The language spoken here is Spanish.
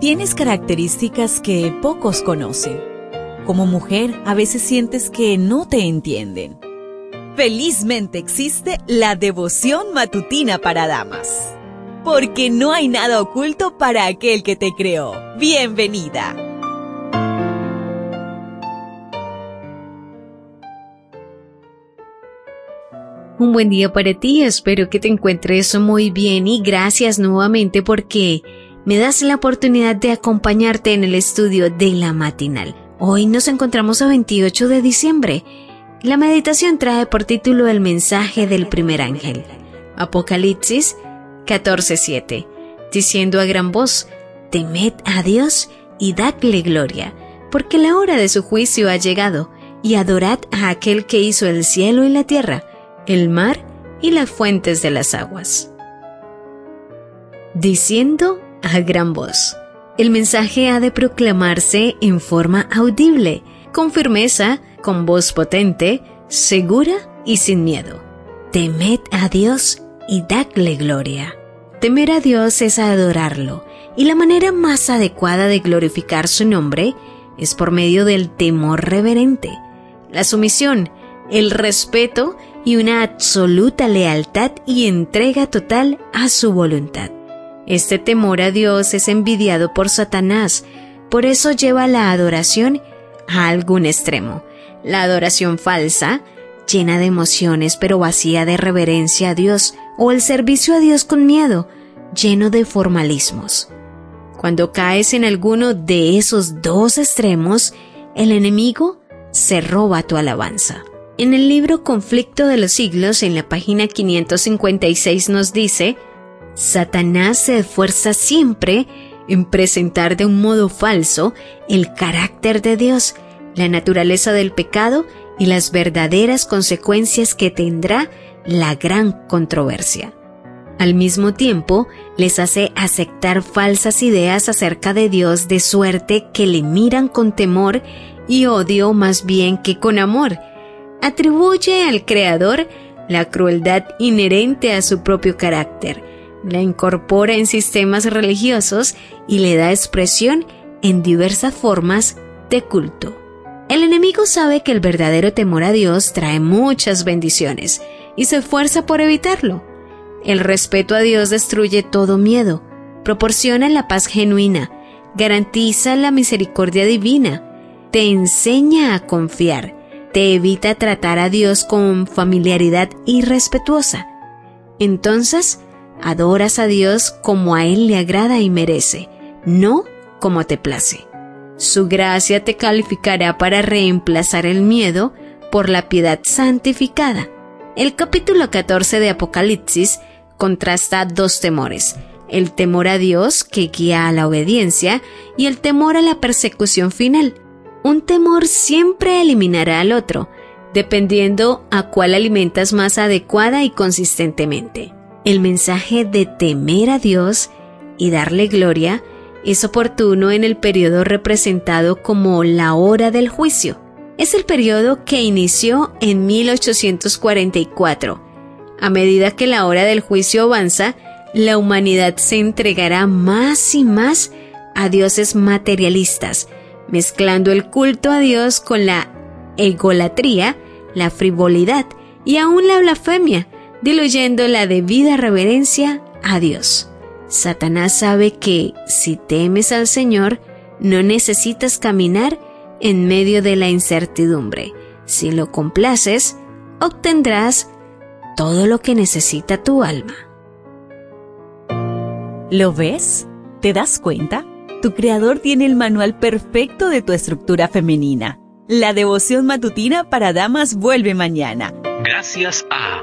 Tienes características que pocos conocen. Como mujer, a veces sientes que no te entienden. Felizmente existe la devoción matutina para damas. Porque no hay nada oculto para aquel que te creó. Bienvenida. Un buen día para ti, espero que te encuentres muy bien y gracias nuevamente porque me das la oportunidad de acompañarte en el estudio de la matinal. Hoy nos encontramos a 28 de diciembre. La meditación trae por título el mensaje del primer ángel. Apocalipsis 14:7, diciendo a gran voz, Temed a Dios y dadle gloria, porque la hora de su juicio ha llegado, y adorad a aquel que hizo el cielo y la tierra, el mar y las fuentes de las aguas. Diciendo a gran voz. El mensaje ha de proclamarse en forma audible, con firmeza, con voz potente, segura y sin miedo. Temed a Dios y dadle gloria. Temer a Dios es adorarlo, y la manera más adecuada de glorificar su nombre es por medio del temor reverente, la sumisión, el respeto y una absoluta lealtad y entrega total a su voluntad. Este temor a Dios es envidiado por Satanás, por eso lleva la adoración a algún extremo. La adoración falsa, llena de emociones pero vacía de reverencia a Dios, o el servicio a Dios con miedo, lleno de formalismos. Cuando caes en alguno de esos dos extremos, el enemigo se roba tu alabanza. En el libro Conflicto de los Siglos, en la página 556 nos dice, Satanás se esfuerza siempre en presentar de un modo falso el carácter de Dios, la naturaleza del pecado y las verdaderas consecuencias que tendrá la gran controversia. Al mismo tiempo, les hace aceptar falsas ideas acerca de Dios de suerte que le miran con temor y odio más bien que con amor. Atribuye al Creador la crueldad inherente a su propio carácter la incorpora en sistemas religiosos y le da expresión en diversas formas de culto. El enemigo sabe que el verdadero temor a Dios trae muchas bendiciones y se esfuerza por evitarlo. El respeto a Dios destruye todo miedo, proporciona la paz genuina, garantiza la misericordia divina, te enseña a confiar, te evita tratar a Dios con familiaridad irrespetuosa. Entonces, Adoras a Dios como a Él le agrada y merece, no como te place. Su gracia te calificará para reemplazar el miedo por la piedad santificada. El capítulo 14 de Apocalipsis contrasta dos temores, el temor a Dios que guía a la obediencia y el temor a la persecución final. Un temor siempre eliminará al otro, dependiendo a cuál alimentas más adecuada y consistentemente. El mensaje de temer a Dios y darle gloria es oportuno en el periodo representado como la hora del juicio. Es el periodo que inició en 1844. A medida que la hora del juicio avanza, la humanidad se entregará más y más a dioses materialistas, mezclando el culto a Dios con la egolatría, la frivolidad y aún la blasfemia, diluyendo la debida reverencia a Dios. Satanás sabe que si temes al Señor, no necesitas caminar en medio de la incertidumbre. Si lo complaces, obtendrás todo lo que necesita tu alma. ¿Lo ves? ¿Te das cuenta? Tu creador tiene el manual perfecto de tu estructura femenina. La devoción matutina para damas vuelve mañana. Gracias a